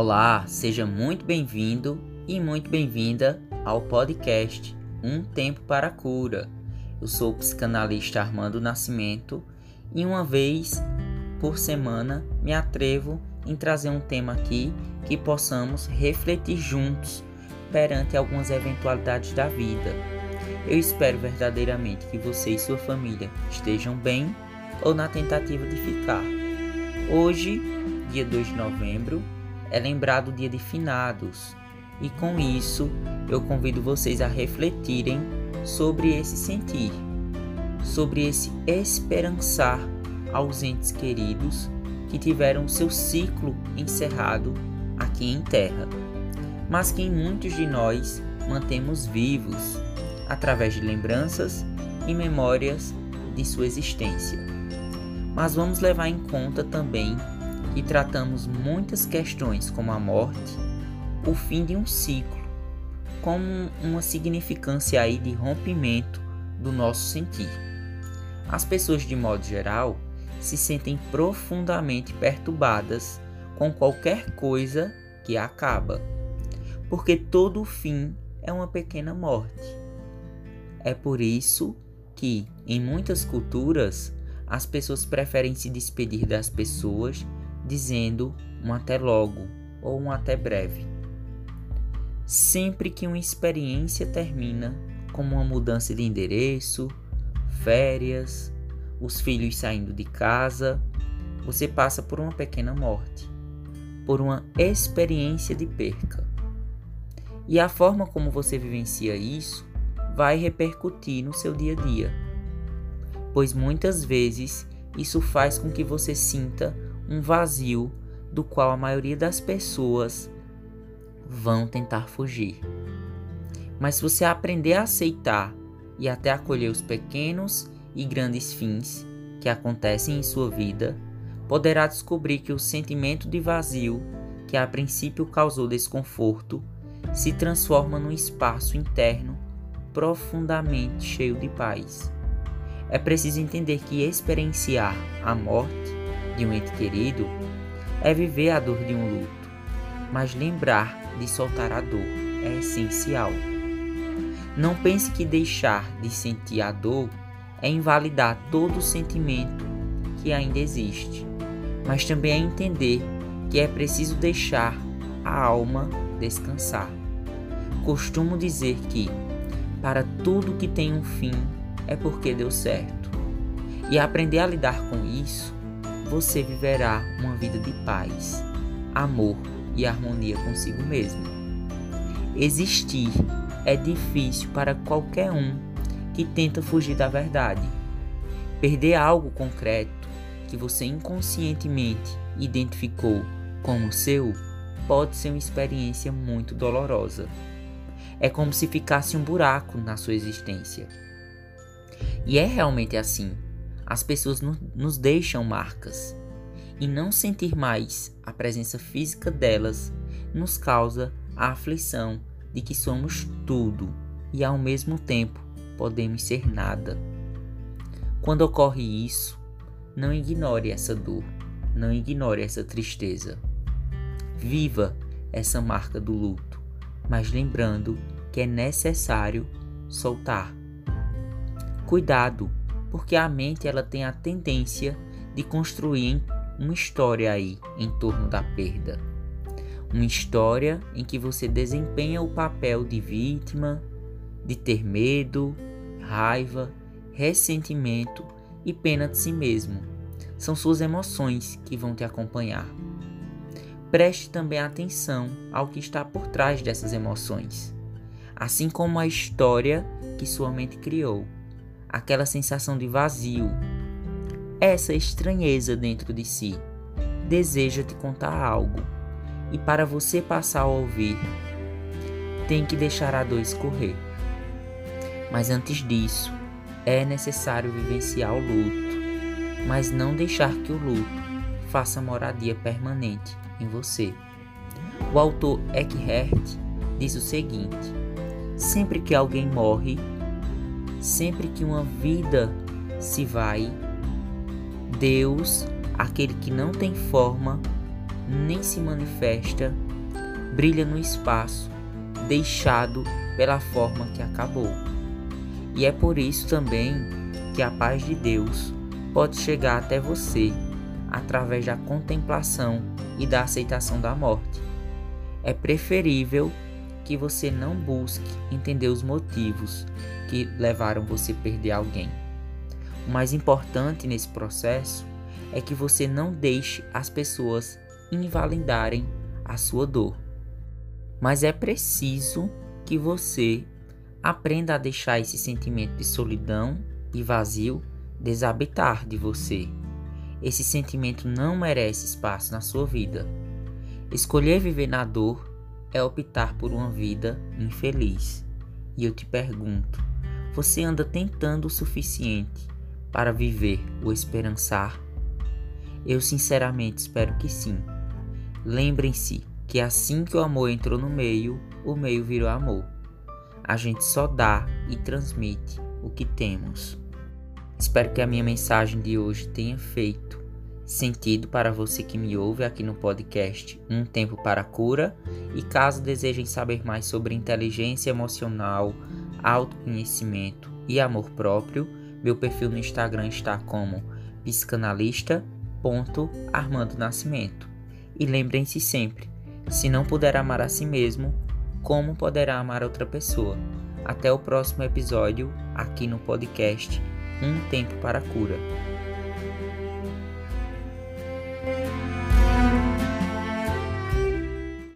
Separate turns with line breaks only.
Olá, seja muito bem-vindo e muito bem-vinda ao podcast Um Tempo para a Cura. Eu sou o psicanalista Armando Nascimento e uma vez por semana me atrevo em trazer um tema aqui que possamos refletir juntos perante algumas eventualidades da vida. Eu espero verdadeiramente que você e sua família estejam bem ou na tentativa de ficar. Hoje, dia 2 de novembro, é lembrado o dia de finados, e com isso eu convido vocês a refletirem sobre esse sentir, sobre esse esperançar aos entes queridos que tiveram seu ciclo encerrado aqui em terra, mas que em muitos de nós mantemos vivos através de lembranças e memórias de sua existência. Mas vamos levar em conta também que tratamos muitas questões como a morte, o fim de um ciclo, como uma significância aí de rompimento do nosso sentir. As pessoas de modo geral se sentem profundamente perturbadas com qualquer coisa que acaba, porque todo fim é uma pequena morte. É por isso que, em muitas culturas, as pessoas preferem se despedir das pessoas dizendo um até logo ou um até breve. Sempre que uma experiência termina, como uma mudança de endereço, férias, os filhos saindo de casa, você passa por uma pequena morte, por uma experiência de perca. E a forma como você vivencia isso vai repercutir no seu dia a dia, pois muitas vezes isso faz com que você sinta um vazio do qual a maioria das pessoas vão tentar fugir. Mas se você aprender a aceitar e até acolher os pequenos e grandes fins que acontecem em sua vida, poderá descobrir que o sentimento de vazio que a princípio causou desconforto se transforma num espaço interno profundamente cheio de paz. É preciso entender que experienciar a morte de um ente querido é viver a dor de um luto, mas lembrar de soltar a dor é essencial. Não pense que deixar de sentir a dor é invalidar todo o sentimento que ainda existe, mas também é entender que é preciso deixar a alma descansar. Costumo dizer que, para tudo que tem um fim, é porque deu certo. E aprender a lidar com isso, você viverá uma vida de paz, amor e harmonia consigo mesmo. Existir é difícil para qualquer um que tenta fugir da verdade. Perder algo concreto que você inconscientemente identificou como seu pode ser uma experiência muito dolorosa. É como se ficasse um buraco na sua existência. E é realmente assim. As pessoas nos deixam marcas. E não sentir mais a presença física delas nos causa a aflição de que somos tudo e ao mesmo tempo podemos ser nada. Quando ocorre isso, não ignore essa dor, não ignore essa tristeza. Viva essa marca do luto, mas lembrando que é necessário soltar. Cuidado, porque a mente ela tem a tendência de construir uma história aí em torno da perda. Uma história em que você desempenha o papel de vítima, de ter medo, raiva, ressentimento e pena de si mesmo. São suas emoções que vão te acompanhar. Preste também atenção ao que está por trás dessas emoções, assim como a história que sua mente criou, aquela sensação de vazio, essa estranheza dentro de si. Deseja te contar algo, e para você passar a ouvir, tem que deixar a dor escorrer. Mas antes disso, é necessário vivenciar o luto, mas não deixar que o luto faça moradia permanente em você. O autor Eckhart diz o seguinte: sempre que alguém morre, sempre que uma vida se vai, Deus, aquele que não tem forma nem se manifesta, brilha no espaço, deixado pela forma que acabou. E é por isso também que a paz de Deus pode chegar até você através da contemplação e da aceitação da morte. É preferível que você não busque entender os motivos que levaram você a perder alguém. O mais importante nesse processo é que você não deixe as pessoas invalidarem a sua dor. Mas é preciso que você aprenda a deixar esse sentimento de solidão e vazio desabitar de você. Esse sentimento não merece espaço na sua vida. Escolher viver na dor é optar por uma vida infeliz. E eu te pergunto: você anda tentando o suficiente para viver o esperançar? Eu sinceramente espero que sim. Lembrem-se que assim que o amor entrou no meio, o meio virou amor. A gente só dá e transmite o que temos. Espero que a minha mensagem de hoje tenha feito sentido para você que me ouve aqui no podcast Um Tempo para a Cura. E caso desejem saber mais sobre inteligência emocional, autoconhecimento e amor próprio, meu perfil no Instagram está como psicanalista.armandonascimento. E lembrem-se sempre, se não puder amar a si mesmo, como poderá amar outra pessoa? Até o próximo episódio aqui no podcast Um Tempo para a Cura.